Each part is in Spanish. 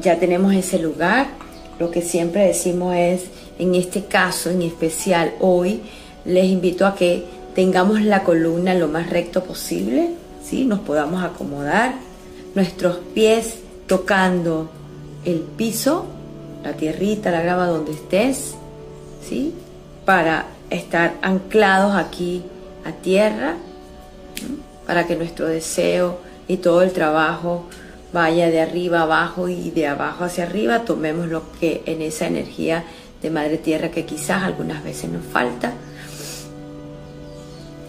ya tenemos ese lugar. Lo que siempre decimos es, en este caso en especial hoy, les invito a que tengamos la columna lo más recto posible, ¿sí? nos podamos acomodar, nuestros pies tocando el piso, la tierrita, la grava donde estés, ¿sí? para estar anclados aquí a tierra, para que nuestro deseo y todo el trabajo vaya de arriba abajo y de abajo hacia arriba, tomemos lo que en esa energía de Madre Tierra que quizás algunas veces nos falta.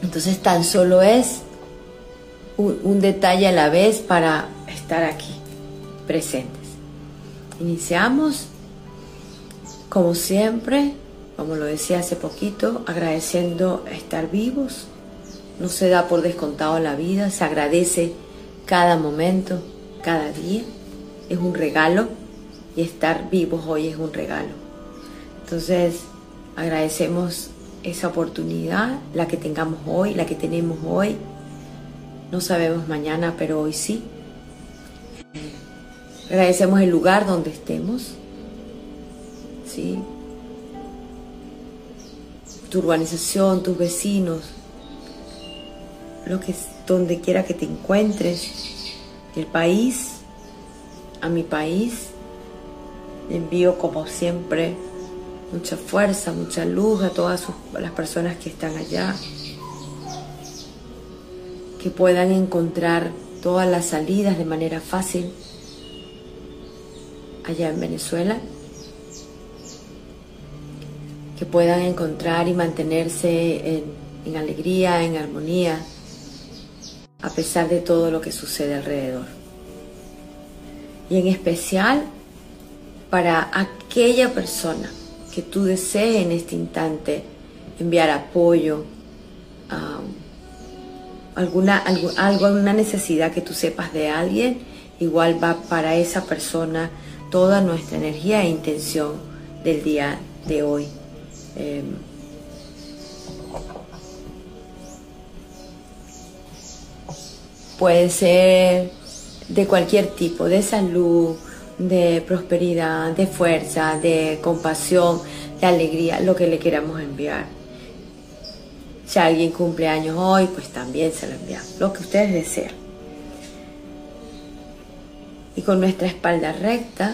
Entonces tan solo es un, detalle a la vez para estar aquí, presentes. Iniciamos, como siempre, como lo decía hace poquito, agradeciendo estar vivos. No se da por descontado la vida, se agradece cada momento, cada día. Es un regalo y estar vivos hoy es un regalo. Entonces, agradecemos esa oportunidad, la que tengamos hoy, la que tenemos hoy. No sabemos mañana, pero hoy sí. Agradecemos el lugar donde estemos. ¿sí? Tu urbanización, tus vecinos, lo que donde quiera que te encuentres, el país, a mi país, envío como siempre mucha fuerza, mucha luz a todas las personas que están allá, que puedan encontrar todas las salidas de manera fácil allá en Venezuela, que puedan encontrar y mantenerse en, en alegría, en armonía, a pesar de todo lo que sucede alrededor. Y en especial para aquella persona que tú desees en este instante enviar apoyo, alguna, algo, alguna necesidad que tú sepas de alguien, igual va para esa persona toda nuestra energía e intención del día de hoy. Em, puede ser de cualquier tipo, de salud, de prosperidad, de fuerza, de compasión, de alegría, lo que le queramos enviar. Si alguien cumple años hoy, pues también se lo enviamos, lo que ustedes desean. Y con nuestra espalda recta,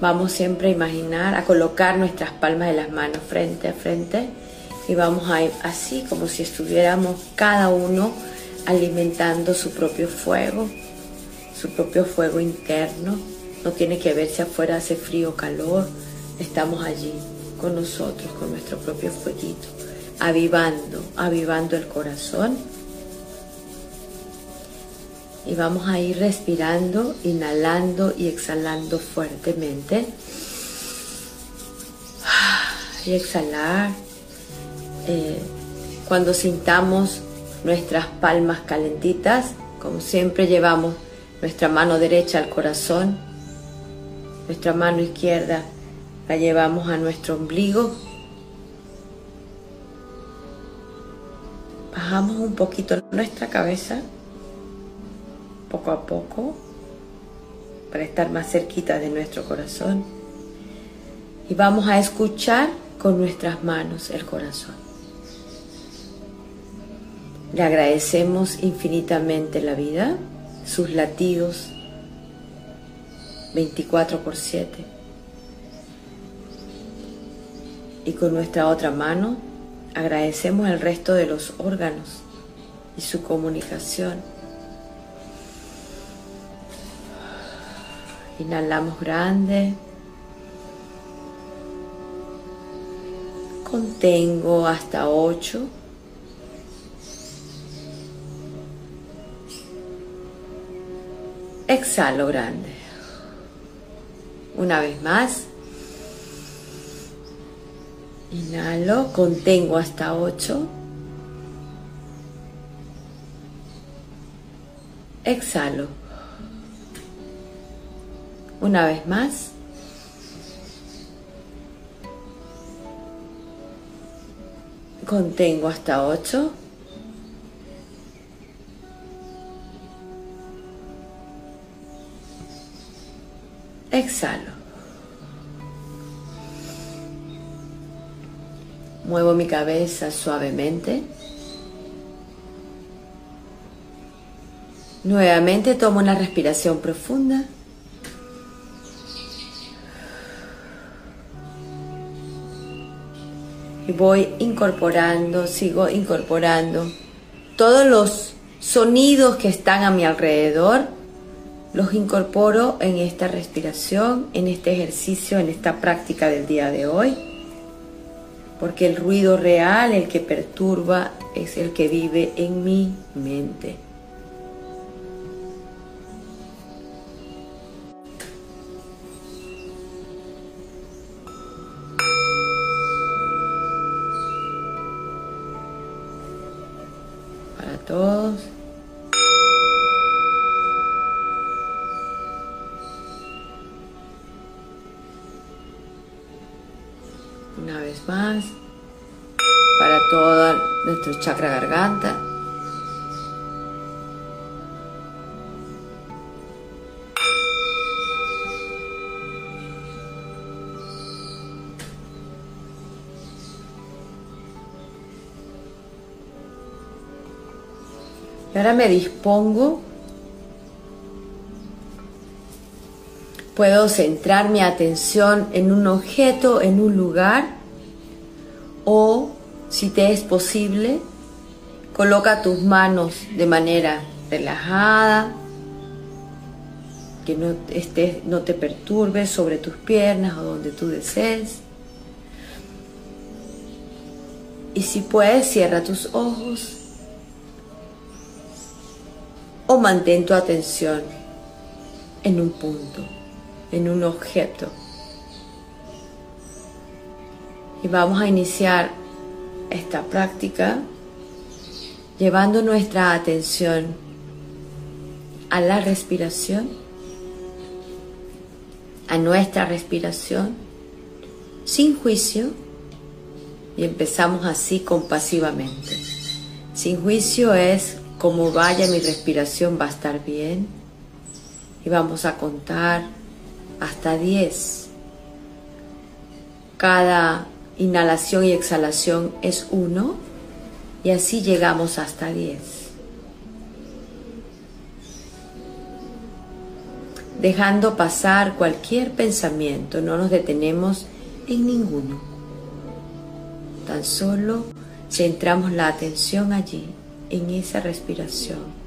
vamos siempre a imaginar, a colocar nuestras palmas de las manos frente a frente y vamos a ir así como si estuviéramos cada uno alimentando su propio fuego, su propio fuego interno. No tiene que ver si afuera hace frío o calor. Estamos allí con nosotros, con nuestro propio fueguito, avivando, avivando el corazón. Y vamos a ir respirando, inhalando y exhalando fuertemente. Y exhalar. Eh, cuando sintamos nuestras palmas calentitas, como siempre llevamos nuestra mano derecha al corazón, nuestra mano izquierda la llevamos a nuestro ombligo. Bajamos un poquito nuestra cabeza, poco a poco, para estar más cerquita de nuestro corazón. Y vamos a escuchar con nuestras manos el corazón. Le agradecemos infinitamente la vida, sus latidos 24 por 7. Y con nuestra otra mano agradecemos el resto de los órganos y su comunicación. Inhalamos grande. Contengo hasta 8. Exhalo grande. Una vez más. Inhalo, contengo hasta 8. Exhalo. Una vez más. Contengo hasta 8. Exhalo. Muevo mi cabeza suavemente. Nuevamente tomo una respiración profunda. Y voy incorporando, sigo incorporando todos los sonidos que están a mi alrededor, los incorporo en esta respiración, en este ejercicio, en esta práctica del día de hoy. Porque el ruido real, el que perturba, es el que vive en mi mente. todos. Nuestro chakra garganta. Y ahora me dispongo. Puedo centrar mi atención en un objeto, en un lugar, te es posible, coloca tus manos de manera relajada, que no, estés, no te perturbes sobre tus piernas o donde tú desees. Y si puedes, cierra tus ojos o mantén tu atención en un punto, en un objeto. Y vamos a iniciar esta práctica llevando nuestra atención a la respiración, a nuestra respiración, sin juicio, y empezamos así compasivamente. Sin juicio es como vaya mi respiración va a estar bien. Y vamos a contar hasta 10. Cada inhalación y exhalación es uno y así llegamos hasta 10. Dejando pasar cualquier pensamiento, no nos detenemos en ninguno. Tan solo centramos la atención allí en esa respiración.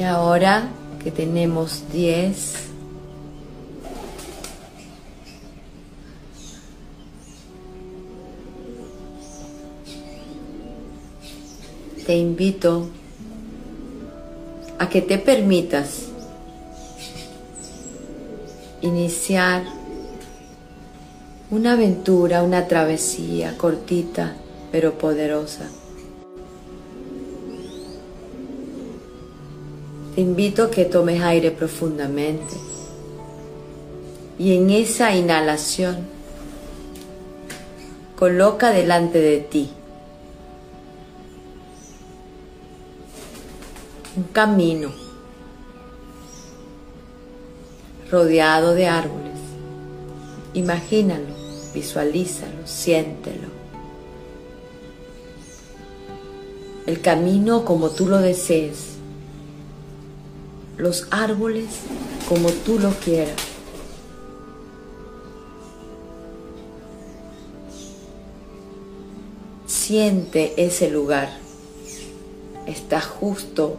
Y ahora que tenemos 10, te invito a que te permitas iniciar una aventura, una travesía cortita pero poderosa. Invito a que tomes aire profundamente y en esa inhalación coloca delante de ti un camino rodeado de árboles. Imagínalo, visualízalo, siéntelo. El camino como tú lo desees. Los árboles como tú lo quieras. Siente ese lugar. Estás justo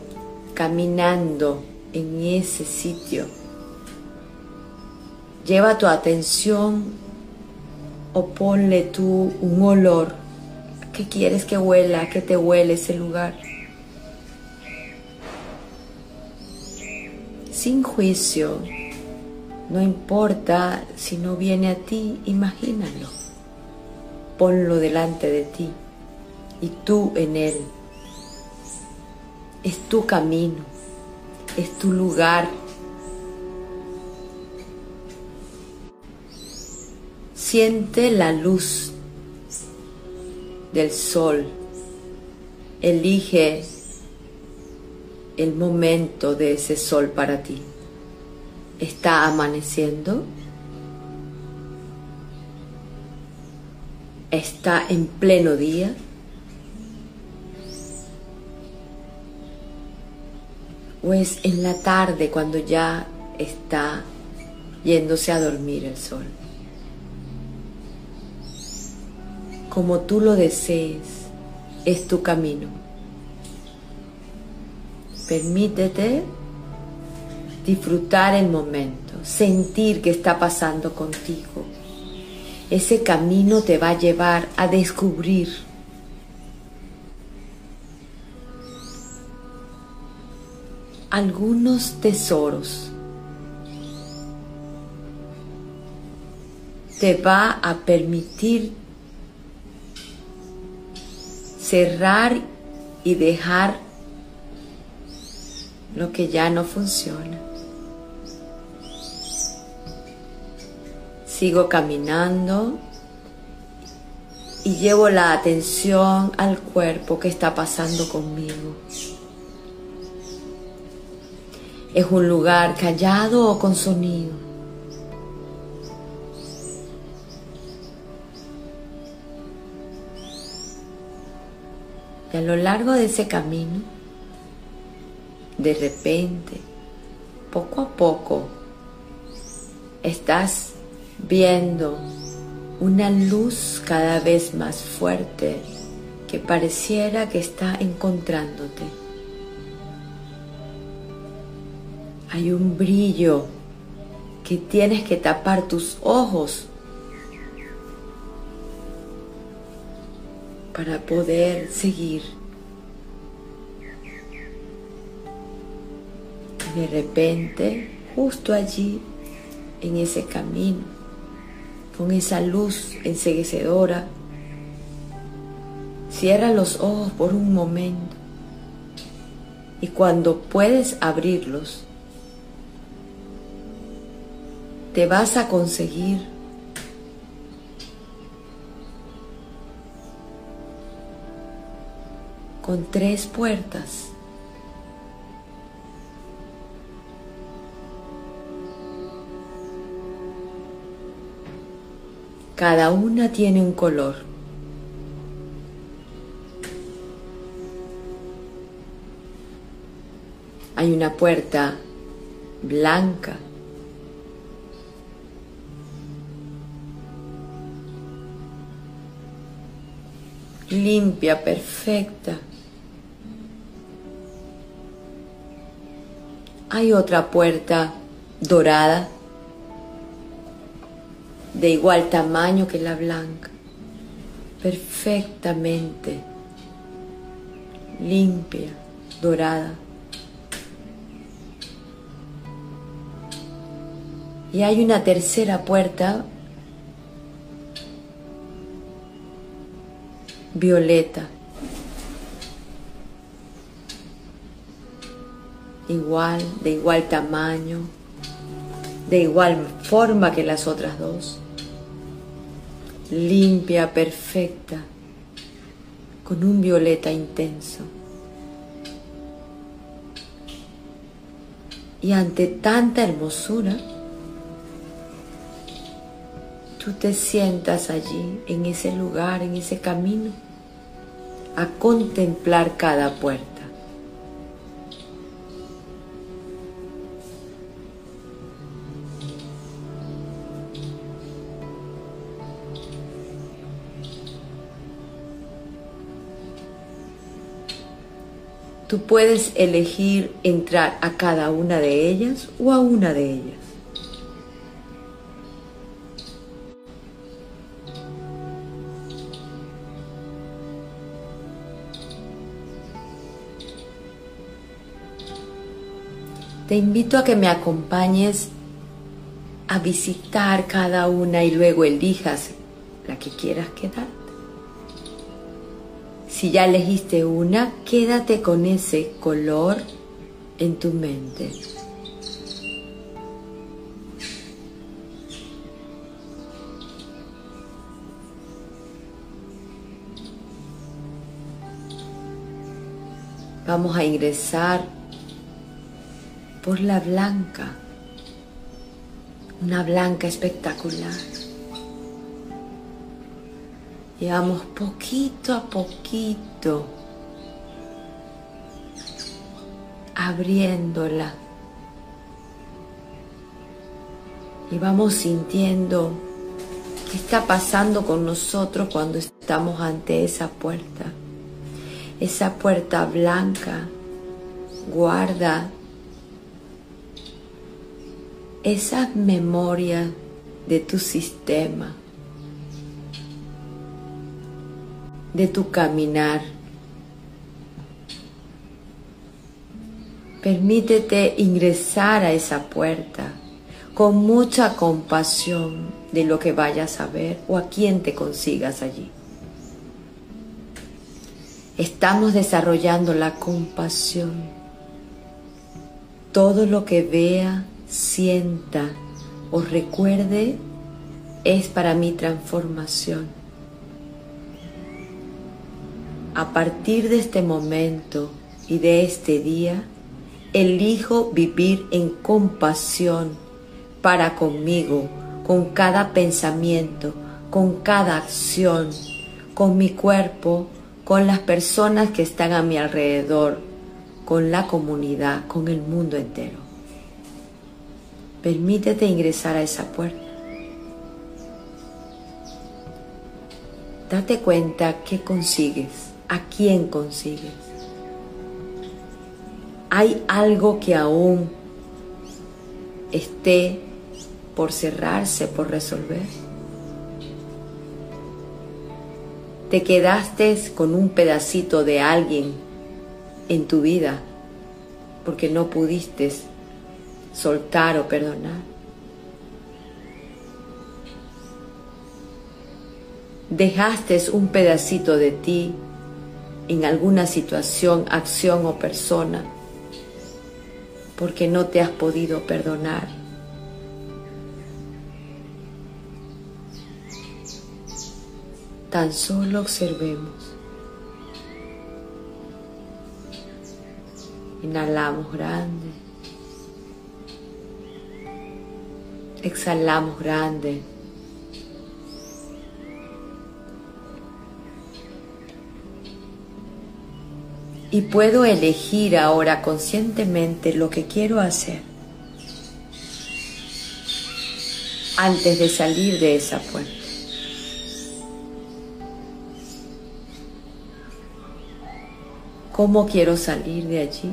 caminando en ese sitio Lleva tu atención o ponle tú un olor. ¿Qué quieres que huela? ¿Qué te huele ese lugar? Sin juicio. No importa si no viene a ti, imagínalo. Ponlo delante de ti y tú en él. Es tu camino, es tu lugar Siente la luz del sol. Elige el momento de ese sol para ti. ¿Está amaneciendo? ¿Está en pleno día? ¿O es en la tarde cuando ya está yéndose a dormir el sol? Como tú lo desees, es tu camino. Permítete disfrutar el momento, sentir qué está pasando contigo. Ese camino te va a llevar a descubrir algunos tesoros. Te va a permitir cerrar y dejar lo que ya no funciona. Sigo caminando y llevo la atención al cuerpo que está pasando conmigo. Es un lugar callado o con sonido. Y a lo largo de ese camino, de repente, poco a poco, estás viendo una luz cada vez más fuerte que pareciera que está encontrándote. Hay un brillo que tienes que tapar tus ojos para poder seguir. De repente, justo allí, en ese camino, con esa luz enseguecedora, cierra los ojos por un momento y cuando puedes abrirlos, te vas a conseguir con tres puertas. Cada una tiene un color. Hay una puerta blanca limpia, perfecta. Hay otra puerta dorada, de igual tamaño que la blanca, perfectamente limpia, dorada. Y hay una tercera puerta violeta. Igual, de igual tamaño, de igual forma que las otras dos. Limpia, perfecta, con un violeta intenso. Y ante tanta hermosura, tú te sientas allí, en ese lugar, en ese camino, a contemplar cada puerta. Tú puedes elegir entrar a cada una de ellas o a una de ellas. Te invito a que me acompañes a visitar cada una y luego elijas la que quieras quedarte. Si ya elegiste una, quédate con ese color en tu mente. Vamos a ingresar por la blanca, una blanca espectacular. Y vamos poquito a poquito abriéndola. Y vamos sintiendo qué está pasando con nosotros cuando estamos ante esa puerta. Esa puerta blanca guarda esas memorias de tu sistema, de tu caminar. Permítete ingresar a esa puerta con mucha compasión de lo que vayas a ver o a quien te consigas allí. Estamos desarrollando la compasión. Todo lo que vea, sienta o recuerde es para mi transformación. A partir de este momento y de este día, elijo vivir en compasión para conmigo, con cada pensamiento, con cada acción, con mi cuerpo, con las personas que están a mi alrededor, con la comunidad, con el mundo entero. Permítete ingresar a esa puerta. Date cuenta qué consigues, a quién consigues. ¿Hay algo que aún esté por cerrarse, por resolver? ¿Te quedaste con un pedacito de alguien en tu vida porque no pudiste soltar o perdonar. Dejaste un pedacito de ti en alguna situación, acción o persona porque no te has podido perdonar. Tan solo observemos. Inhalamos grande. Exhalamos grande. Y puedo elegir ahora conscientemente lo que quiero hacer antes de salir de esa puerta. ¿Cómo quiero salir de allí?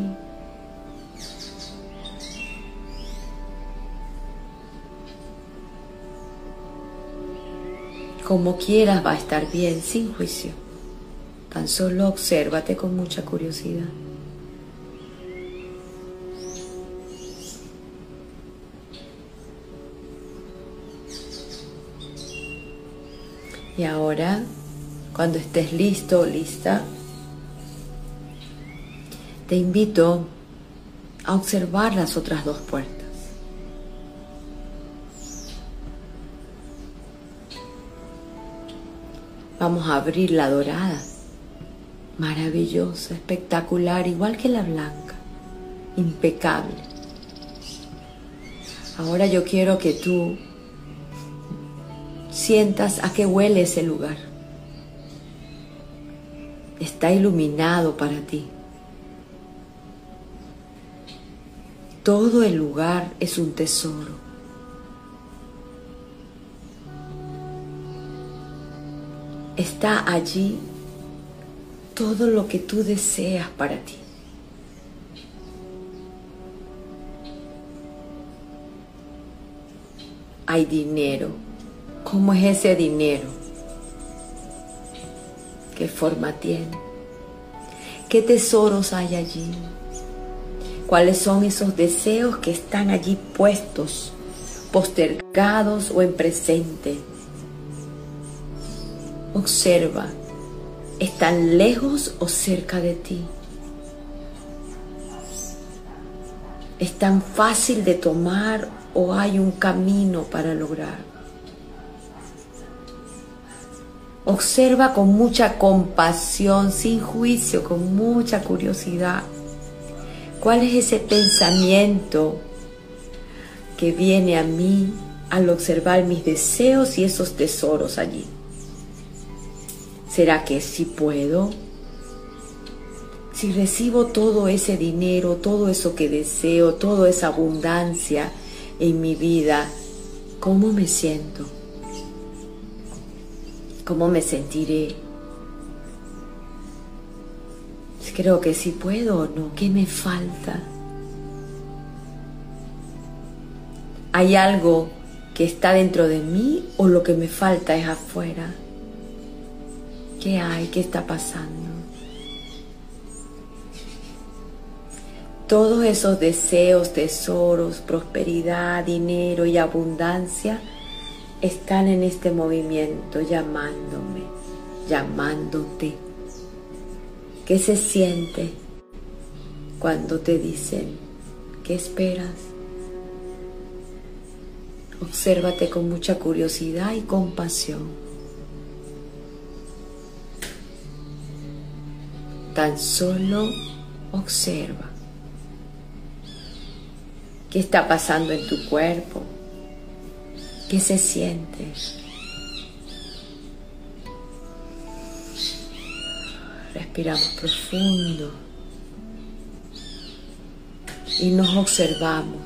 como quieras va a estar bien, sin juicio. Tan solo obsérvate con mucha curiosidad. Y ahora, cuando estés listo o lista, te invito a observar las otras dos puertas. Vamos a abrir la dorada. Maravillosa, espectacular, igual que la blanca. Impecable. Ahora yo quiero que tú sientas a qué huele ese lugar. Está iluminado para ti. Todo el lugar es un tesoro. está allí todo lo que tú deseas para ti. Hay dinero. ¿Cómo es ese dinero? ¿Qué forma tiene? ¿Qué tesoros hay allí? ¿Cuáles son esos deseos que están allí puestos, postergados o en presente? Observa, ¿están lejos o cerca de ti? ¿Es tan fácil de tomar o hay un camino para lograr? Observa con mucha compasión, sin juicio, con mucha curiosidad. ¿Cuál es ese pensamiento que viene a mí al observar mis deseos y esos tesoros allí? ¿Será que sí puedo? Si recibo todo ese dinero, todo eso que deseo, toda esa abundancia en mi vida, ¿cómo me siento? ¿Cómo me sentiré? Creo que sí puedo o no. ¿Qué me falta? ¿Hay algo que está dentro de mí o lo que me falta es afuera? ¿Qué hay? ¿Qué está pasando? Todos esos deseos, tesoros, prosperidad, dinero y abundancia están en este movimiento llamándome, llamándote. ¿Qué se siente cuando te dicen, ¿qué esperas? Obsérvate con mucha curiosidad y compasión. Tan solo observa qué está pasando en tu cuerpo, qué se siente. Respiramos profundo y nos observamos.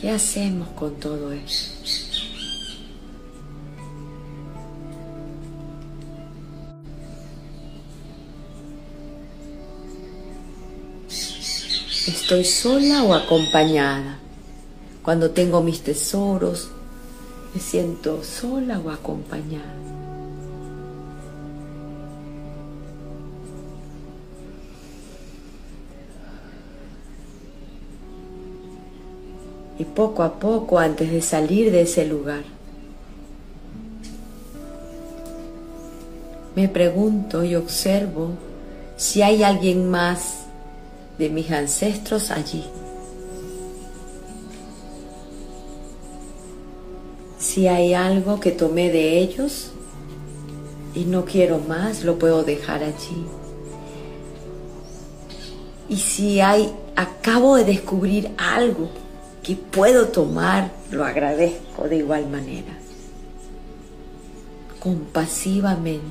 ¿Qué hacemos con todo eso? ¿Estoy sola o acompañada? Cuando tengo mis tesoros, me siento sola o acompañada. Y poco a poco, antes de salir de ese lugar, me pregunto y observo si hay alguien más de mis ancestros allí. Si hay algo que tomé de ellos y no quiero más, lo puedo dejar allí. Y si hay, acabo de descubrir algo que puedo tomar, lo agradezco de igual manera. Compasivamente.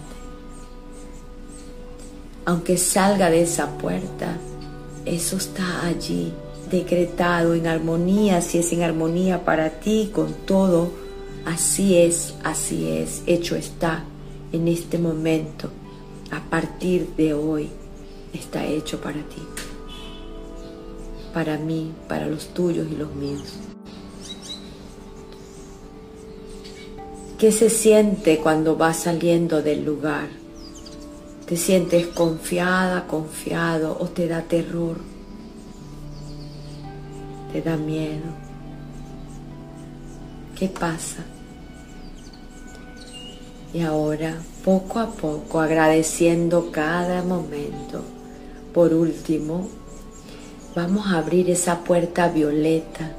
Aunque salga de esa puerta, eso está allí, decretado en armonía, si es en armonía para ti con todo, así es, así es, hecho está en este momento, a partir de hoy, está hecho para ti, para mí, para los tuyos y los míos. ¿Qué se siente cuando vas saliendo del lugar? ¿Te sientes confiada, confiado o te da terror? ¿Te da miedo? ¿Qué pasa? Y ahora, poco a poco, agradeciendo cada momento, por último, vamos a abrir esa puerta violeta.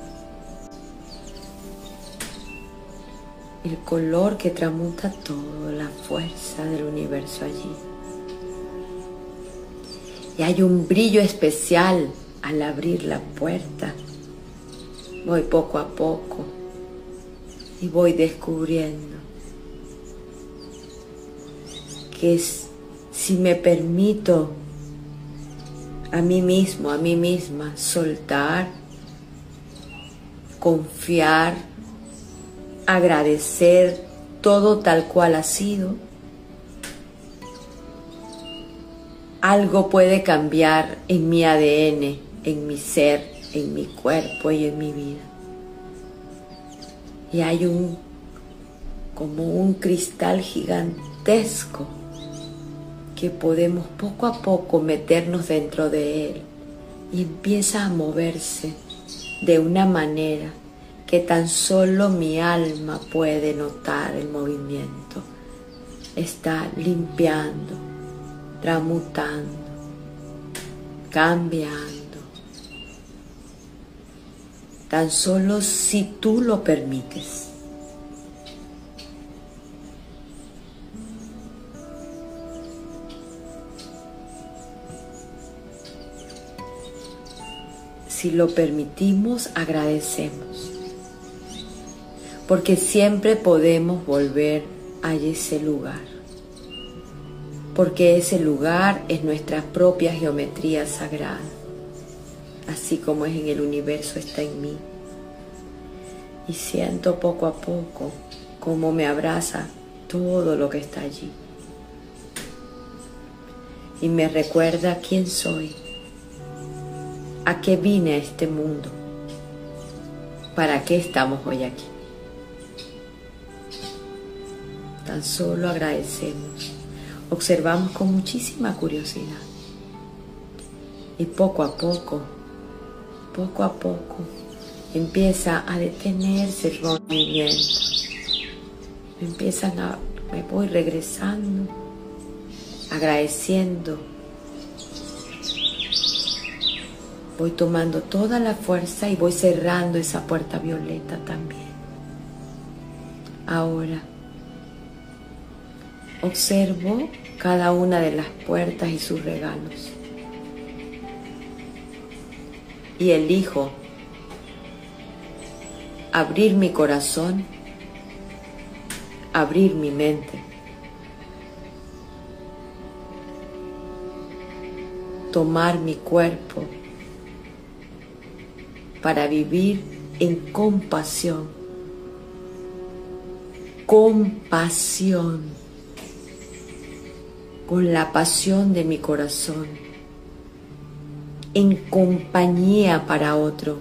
El color que tramuta todo, la fuerza del universo allí y hay un brillo especial al abrir la puerta. Voy poco a poco y voy descubriendo que si me permito a mí mismo, a mí misma, soltar, confiar, agradecer todo tal cual ha sido, algo puede cambiar en mi ADN, en mi ser, en mi cuerpo y en mi vida. Y hay un, como un cristal gigantesco que podemos poco a poco meternos dentro de él y empieza a moverse de una manera que tan solo mi alma puede notar el movimiento. Está limpiando, tramutando, cambiando. Tan solo si tú lo permites. si lo permitimos, agradecemos. Porque siempre podemos volver a ese lugar. Porque ese lugar es nuestra propia geometría sagrada. Así como es en el universo, está en mí. Y siento poco a poco cómo me abraza todo lo que está allí. Y me recuerda quién soy ¿A qué vine a este mundo? ¿Para qué estamos hoy aquí? Tan solo agradecemos, observamos con muchísima curiosidad y poco a poco, poco a poco, empieza a detenerse el movimiento. Empiezan a, me voy regresando, agradeciendo Voy tomando toda la fuerza y voy cerrando esa puerta violeta también. Ahora, observo cada una de las puertas y sus regalos. Y elijo abrir mi corazón, abrir mi mente. Tomar mi cuerpo para vivir en compasión. Compasión con la pasión de mi corazón, en compañía para otro,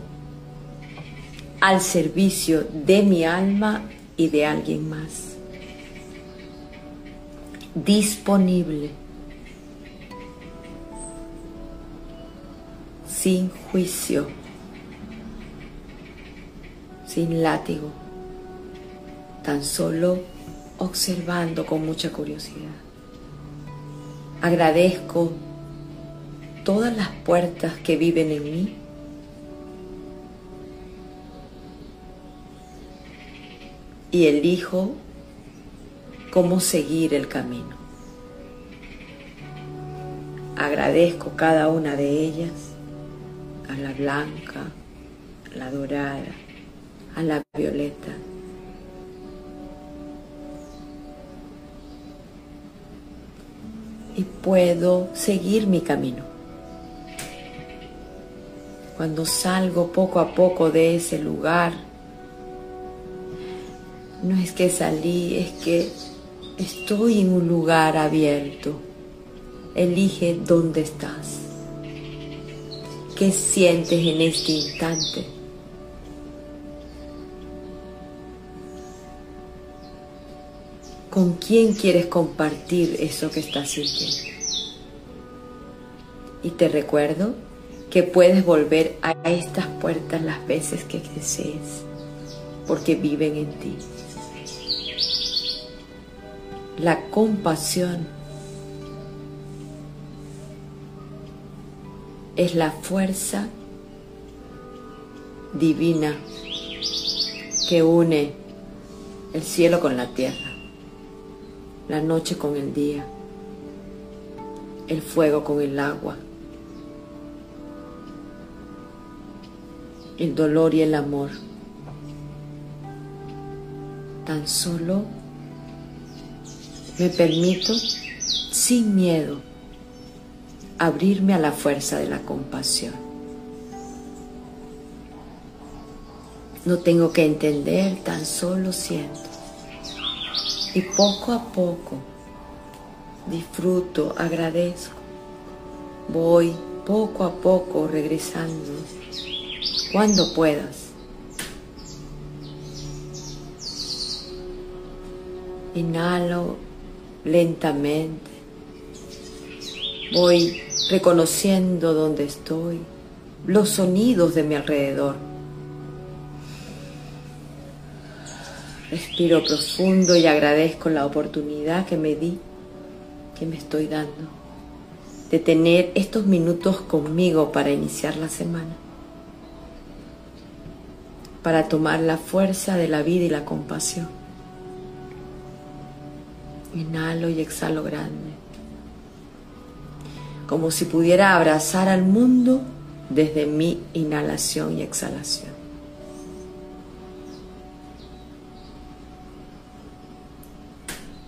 al servicio de mi alma y de alguien más. Disponible, sin juicio sin látigo, tan solo observando con mucha curiosidad. Agradezco todas las puertas que viven en mí. Y elijo cómo seguir el camino. Agradezco cada una de ellas, a la blanca, a la dorada, a la violeta. Puedo seguir mi camino. Cuando salgo poco a poco de ese lugar, no es que salí, es que estoy en un lugar abierto. Elige dónde estás. ¿Qué sientes en este instante? ¿Con quién quieres compartir eso que estás sintiendo? Y te recuerdo que puedes volver a estas puertas las veces que desees, porque viven en ti. La compasión es la fuerza divina que une el cielo con la tierra la noche con el día, el fuego con el agua, el dolor y el amor. Tan solo me permito, sin miedo, abrirme a la fuerza de la compasión. No tengo que entender, tan solo siento. Y poco a poco disfruto, agradezco. Voy poco a poco regresando cuando puedas. Inhalo lentamente. Voy reconociendo dónde estoy, los sonidos de mi alrededor. Respiro profundo y agradezco la oportunidad que me di, que me estoy dando, de tener estos minutos conmigo para iniciar la semana, para tomar la fuerza de la vida y la compasión. Inhalo y exhalo grande, como si pudiera abrazar al mundo desde mi inhalación y exhalación.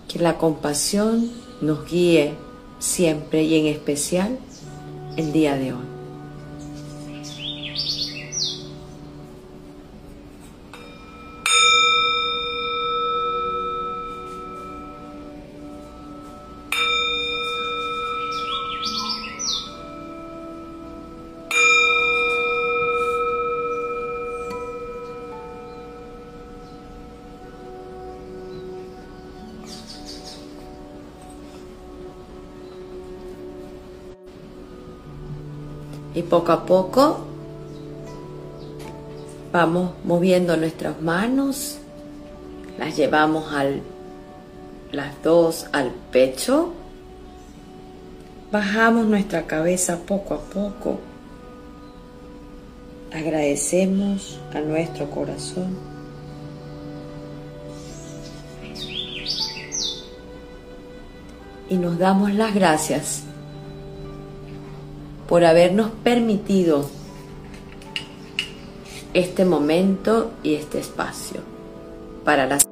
Que la compasión nos guíe siempre y en especial el día de hoy. Y poco a poco vamos moviendo nuestras manos, las llevamos al, las dos al pecho, bajamos nuestra cabeza poco a poco, agradecemos a nuestro corazón. Y nos damos las gracias por habernos permitido este momento y este espacio para las